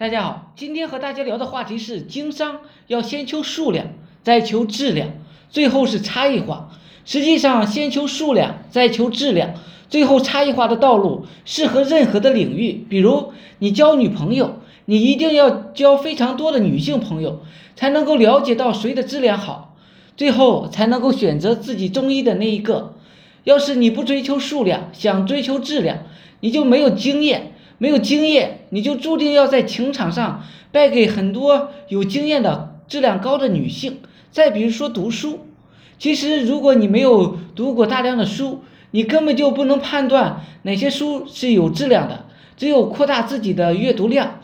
大家好，今天和大家聊的话题是经商要先求数量，再求质量，最后是差异化。实际上，先求数量，再求质量，最后差异化的道路适合任何的领域。比如，你交女朋友，你一定要交非常多的女性朋友，才能够了解到谁的质量好，最后才能够选择自己中意的那一个。要是你不追求数量，想追求质量，你就没有经验。没有经验，你就注定要在情场上败给很多有经验的、质量高的女性。再比如说读书，其实如果你没有读过大量的书，你根本就不能判断哪些书是有质量的。只有扩大自己的阅读量，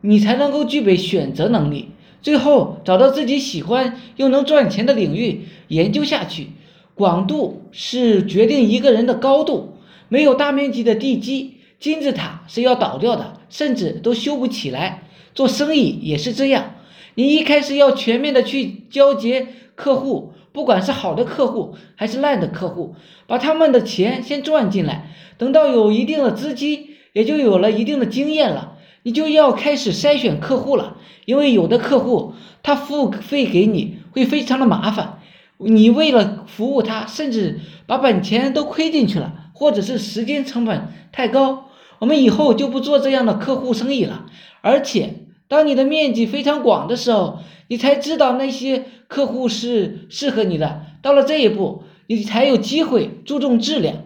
你才能够具备选择能力，最后找到自己喜欢又能赚钱的领域研究下去。广度是决定一个人的高度，没有大面积的地基。金字塔是要倒掉的，甚至都修不起来。做生意也是这样，你一开始要全面的去交接客户，不管是好的客户还是烂的客户，把他们的钱先赚进来。等到有一定的资金，也就有了一定的经验了，你就要开始筛选客户了。因为有的客户他付费给你会非常的麻烦，你为了服务他，甚至把本钱都亏进去了，或者是时间成本太高。我们以后就不做这样的客户生意了。而且，当你的面积非常广的时候，你才知道那些客户是适合你的。到了这一步，你才有机会注重质量。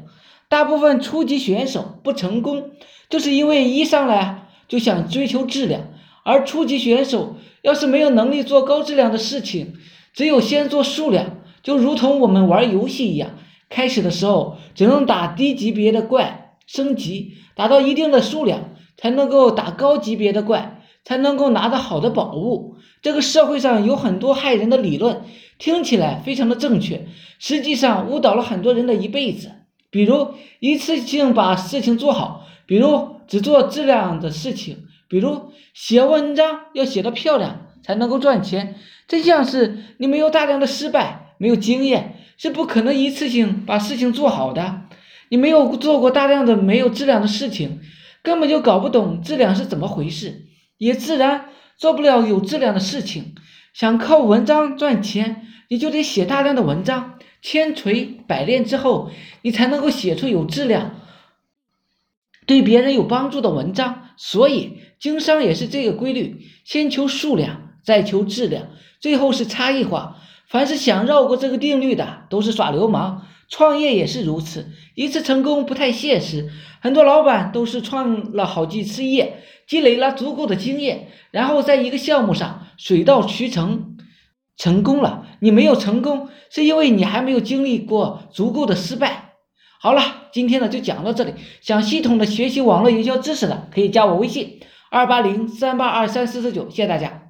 大部分初级选手不成功，就是因为一上来就想追求质量。而初级选手要是没有能力做高质量的事情，只有先做数量，就如同我们玩游戏一样，开始的时候只能打低级别的怪。升级达到一定的数量，才能够打高级别的怪，才能够拿到好的宝物。这个社会上有很多害人的理论，听起来非常的正确，实际上误导了很多人的一辈子。比如一次性把事情做好，比如只做质量的事情，比如写文章要写得漂亮才能够赚钱。真相是你没有大量的失败，没有经验，是不可能一次性把事情做好的。你没有做过大量的没有质量的事情，根本就搞不懂质量是怎么回事，也自然做不了有质量的事情。想靠文章赚钱，你就得写大量的文章，千锤百炼之后，你才能够写出有质量、对别人有帮助的文章。所以，经商也是这个规律：先求数量，再求质量，最后是差异化。凡是想绕过这个定律的，都是耍流氓。创业也是如此，一次成功不太现实。很多老板都是创了好几次业，积累了足够的经验，然后在一个项目上水到渠成，成功了。你没有成功，是因为你还没有经历过足够的失败。好了，今天呢就讲到这里。想系统的学习网络营销知识的，可以加我微信：二八零三八二三四四九。谢谢大家。